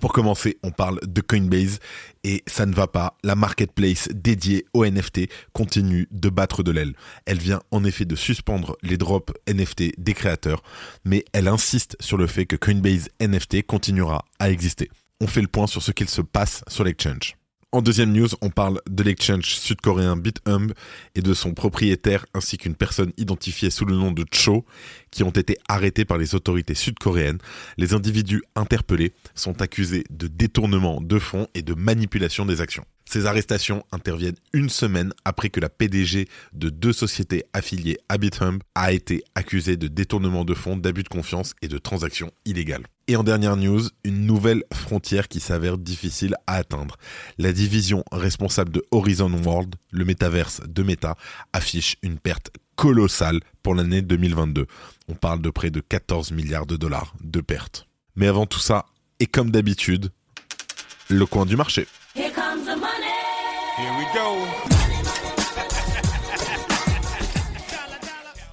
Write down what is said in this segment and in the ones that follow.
Pour commencer, on parle de Coinbase et ça ne va pas. La marketplace dédiée aux NFT continue de battre de l'aile. Elle vient en effet de suspendre les drops NFT des créateurs, mais elle insiste sur le fait que Coinbase NFT continuera à exister. On fait le point sur ce qu'il se passe sur l'exchange. En deuxième news, on parle de l'exchange sud-coréen BitHub et de son propriétaire ainsi qu'une personne identifiée sous le nom de Cho qui ont été arrêtés par les autorités sud-coréennes. Les individus interpellés sont accusés de détournement de fonds et de manipulation des actions. Ces arrestations interviennent une semaine après que la PDG de deux sociétés affiliées à BitHub a été accusée de détournement de fonds, d'abus de confiance et de transactions illégales. Et en dernière news, une nouvelle frontière qui s'avère difficile à atteindre. La division responsable de Horizon World, le métaverse de Meta, affiche une perte colossale pour l'année 2022. On parle de près de 14 milliards de dollars de pertes. Mais avant tout ça, et comme d'habitude, le coin du marché. Here we go.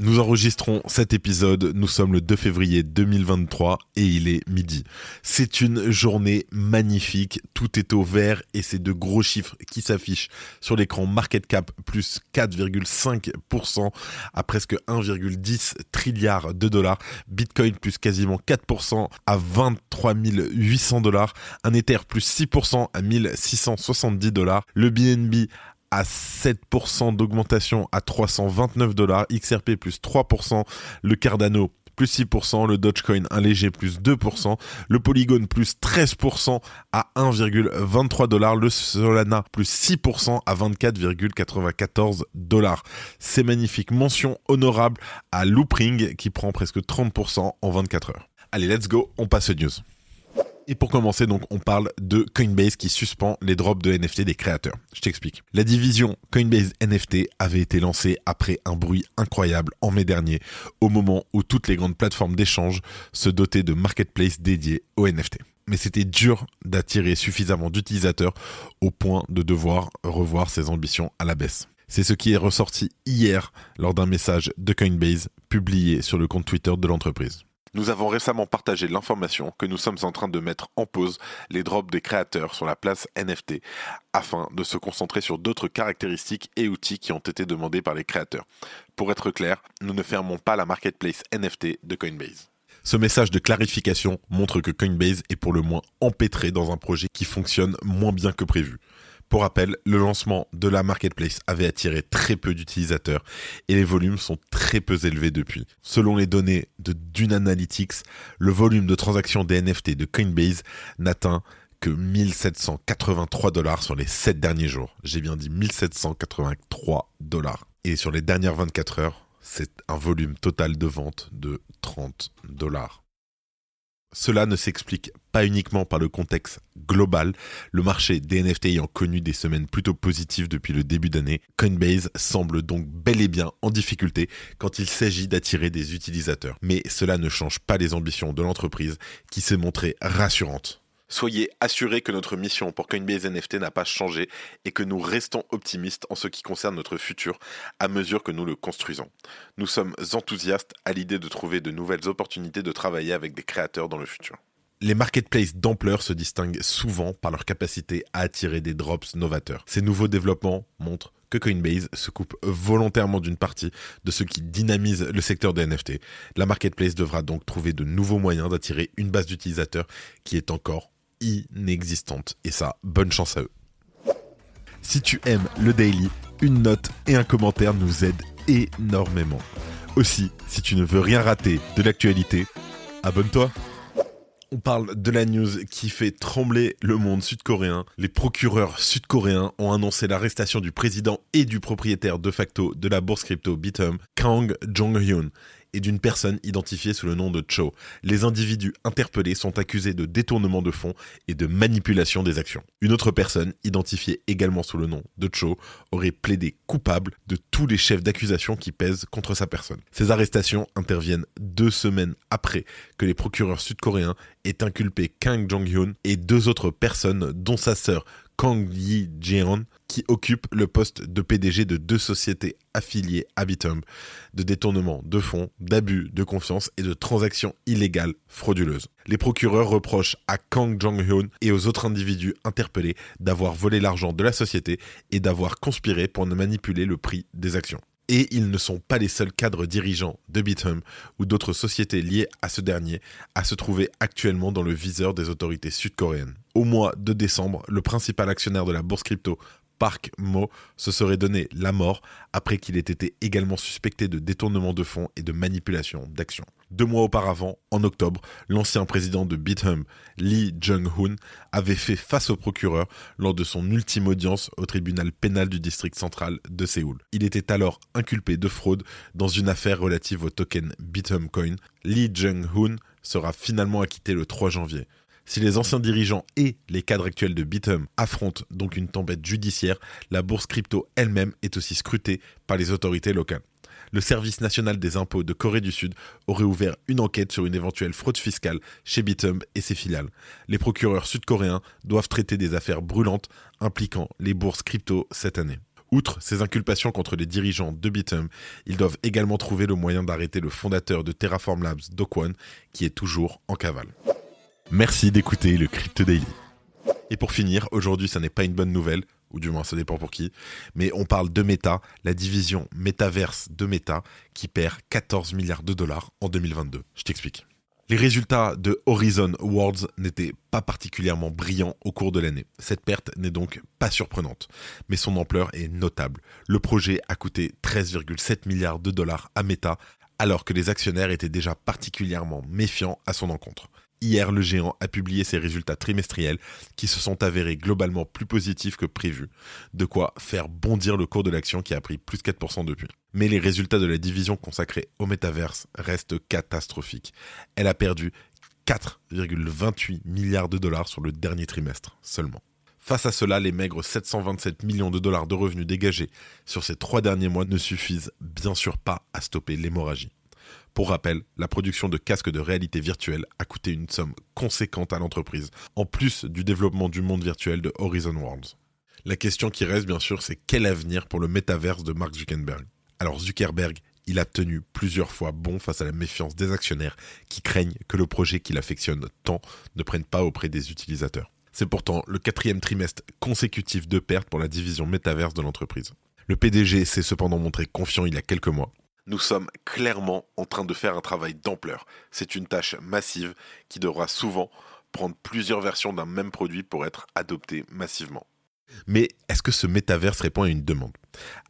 Nous enregistrons cet épisode, nous sommes le 2 février 2023 et il est midi. C'est une journée magnifique, tout est au vert et c'est de gros chiffres qui s'affichent sur l'écran. Market cap plus 4,5% à presque 1,10 trilliard de dollars, Bitcoin plus quasiment 4% à 23 800 dollars, un Ether plus 6% à 1670 dollars, le BNB à 7% d'augmentation à 329 dollars, XRP plus 3%, le Cardano plus 6%, le Dogecoin un léger plus 2%, le Polygon plus 13% à 1,23 dollars, le Solana plus 6% à 24,94 dollars. C'est magnifique. Mention honorable à Loopring qui prend presque 30% en 24 heures. Allez, let's go, on passe aux news. Et pour commencer, donc, on parle de Coinbase qui suspend les drops de NFT des créateurs. Je t'explique. La division Coinbase NFT avait été lancée après un bruit incroyable en mai dernier, au moment où toutes les grandes plateformes d'échange se dotaient de marketplaces dédiés aux NFT. Mais c'était dur d'attirer suffisamment d'utilisateurs au point de devoir revoir ses ambitions à la baisse. C'est ce qui est ressorti hier lors d'un message de Coinbase publié sur le compte Twitter de l'entreprise. Nous avons récemment partagé l'information que nous sommes en train de mettre en pause les drops des créateurs sur la place NFT afin de se concentrer sur d'autres caractéristiques et outils qui ont été demandés par les créateurs. Pour être clair, nous ne fermons pas la marketplace NFT de Coinbase. Ce message de clarification montre que Coinbase est pour le moins empêtré dans un projet qui fonctionne moins bien que prévu. Pour rappel, le lancement de la marketplace avait attiré très peu d'utilisateurs et les volumes sont très peu élevés depuis. Selon les données de Dune Analytics, le volume de transactions des NFT de Coinbase n'atteint que 1783 dollars sur les 7 derniers jours. J'ai bien dit 1783 dollars. Et sur les dernières 24 heures, c'est un volume total de vente de 30 dollars. Cela ne s'explique pas uniquement par le contexte global, le marché des NFT ayant connu des semaines plutôt positives depuis le début d'année, Coinbase semble donc bel et bien en difficulté quand il s'agit d'attirer des utilisateurs. Mais cela ne change pas les ambitions de l'entreprise qui s'est montrée rassurante. Soyez assurés que notre mission pour Coinbase NFT n'a pas changé et que nous restons optimistes en ce qui concerne notre futur à mesure que nous le construisons. Nous sommes enthousiastes à l'idée de trouver de nouvelles opportunités de travailler avec des créateurs dans le futur. Les marketplaces d'ampleur se distinguent souvent par leur capacité à attirer des drops novateurs. Ces nouveaux développements montrent que Coinbase se coupe volontairement d'une partie de ce qui dynamise le secteur des NFT. La marketplace devra donc trouver de nouveaux moyens d'attirer une base d'utilisateurs qui est encore inexistante. Et ça, bonne chance à eux. Si tu aimes le daily, une note et un commentaire nous aident énormément. Aussi, si tu ne veux rien rater de l'actualité, abonne-toi. On parle de la news qui fait trembler le monde sud-coréen. Les procureurs sud-coréens ont annoncé l'arrestation du président et du propriétaire de facto de la bourse crypto Bithumb, Kang Jong-hyun. Et d'une personne identifiée sous le nom de Cho. Les individus interpellés sont accusés de détournement de fonds et de manipulation des actions. Une autre personne, identifiée également sous le nom de Cho, aurait plaidé coupable de tous les chefs d'accusation qui pèsent contre sa personne. Ces arrestations interviennent deux semaines après que les procureurs sud-coréens aient inculpé Kang Jong-hyun et deux autres personnes, dont sa sœur Kang Yi-jeon, qui occupe le poste de PDG de deux sociétés affiliées à Bitum, de détournement de fonds, d'abus de confiance et de transactions illégales frauduleuses. Les procureurs reprochent à Kang Jong-hyun et aux autres individus interpellés d'avoir volé l'argent de la société et d'avoir conspiré pour ne manipuler le prix des actions. Et ils ne sont pas les seuls cadres dirigeants de Bithum ou d'autres sociétés liées à ce dernier à se trouver actuellement dans le viseur des autorités sud-coréennes. Au mois de décembre, le principal actionnaire de la bourse crypto Park Mo se serait donné la mort après qu'il ait été également suspecté de détournement de fonds et de manipulation d'actions. Deux mois auparavant, en octobre, l'ancien président de Bithum, Lee Jung-hoon, avait fait face au procureur lors de son ultime audience au tribunal pénal du district central de Séoul. Il était alors inculpé de fraude dans une affaire relative au token Bithum Coin. Lee Jung-hoon sera finalement acquitté le 3 janvier. Si les anciens dirigeants et les cadres actuels de Bithum affrontent donc une tempête judiciaire, la bourse crypto elle-même est aussi scrutée par les autorités locales. Le service national des impôts de Corée du Sud aurait ouvert une enquête sur une éventuelle fraude fiscale chez Bithum et ses filiales. Les procureurs sud-coréens doivent traiter des affaires brûlantes impliquant les bourses crypto cette année. Outre ces inculpations contre les dirigeants de Bithum, ils doivent également trouver le moyen d'arrêter le fondateur de Terraform Labs, Dokwon, qui est toujours en cavale. Merci d'écouter le Crypto Daily. Et pour finir, aujourd'hui, ça n'est pas une bonne nouvelle, ou du moins ça dépend pour qui, mais on parle de Meta, la division métaverse de Meta, qui perd 14 milliards de dollars en 2022. Je t'explique. Les résultats de Horizon Worlds n'étaient pas particulièrement brillants au cours de l'année. Cette perte n'est donc pas surprenante, mais son ampleur est notable. Le projet a coûté 13,7 milliards de dollars à Meta, alors que les actionnaires étaient déjà particulièrement méfiants à son encontre. Hier, le géant a publié ses résultats trimestriels qui se sont avérés globalement plus positifs que prévu, de quoi faire bondir le cours de l'action qui a pris plus 4% depuis. Mais les résultats de la division consacrée au métaverse restent catastrophiques. Elle a perdu 4,28 milliards de dollars sur le dernier trimestre seulement. Face à cela, les maigres 727 millions de dollars de revenus dégagés sur ces trois derniers mois ne suffisent bien sûr pas à stopper l'hémorragie. Pour rappel, la production de casques de réalité virtuelle a coûté une somme conséquente à l'entreprise, en plus du développement du monde virtuel de Horizon Worlds. La question qui reste bien sûr, c'est quel avenir pour le métaverse de Mark Zuckerberg? Alors Zuckerberg, il a tenu plusieurs fois bon face à la méfiance des actionnaires qui craignent que le projet qu'il affectionne tant ne prenne pas auprès des utilisateurs. C'est pourtant le quatrième trimestre consécutif de perte pour la division métaverse de l'entreprise. Le PDG s'est cependant montré confiant il y a quelques mois nous sommes clairement en train de faire un travail d'ampleur. C'est une tâche massive qui devra souvent prendre plusieurs versions d'un même produit pour être adopté massivement. Mais est-ce que ce métaverse répond à une demande?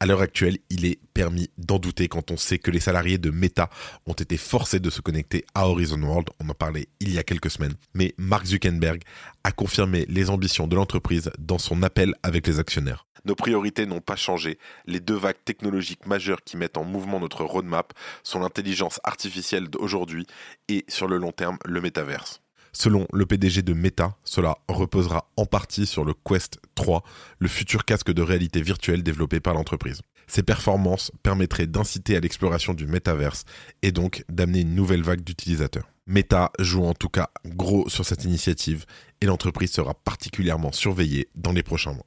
À l'heure actuelle, il est permis d'en douter quand on sait que les salariés de Meta ont été forcés de se connecter à Horizon World, on en parlait il y a quelques semaines. Mais Mark Zuckerberg a confirmé les ambitions de l'entreprise dans son appel avec les actionnaires. Nos priorités n'ont pas changé. Les deux vagues technologiques majeures qui mettent en mouvement notre roadmap sont l'intelligence artificielle d'aujourd'hui et sur le long terme le métaverse. Selon le PDG de Meta, cela reposera en partie sur le Quest 3, le futur casque de réalité virtuelle développé par l'entreprise. Ces performances permettraient d'inciter à l'exploration du métaverse et donc d'amener une nouvelle vague d'utilisateurs. Meta joue en tout cas gros sur cette initiative et l'entreprise sera particulièrement surveillée dans les prochains mois.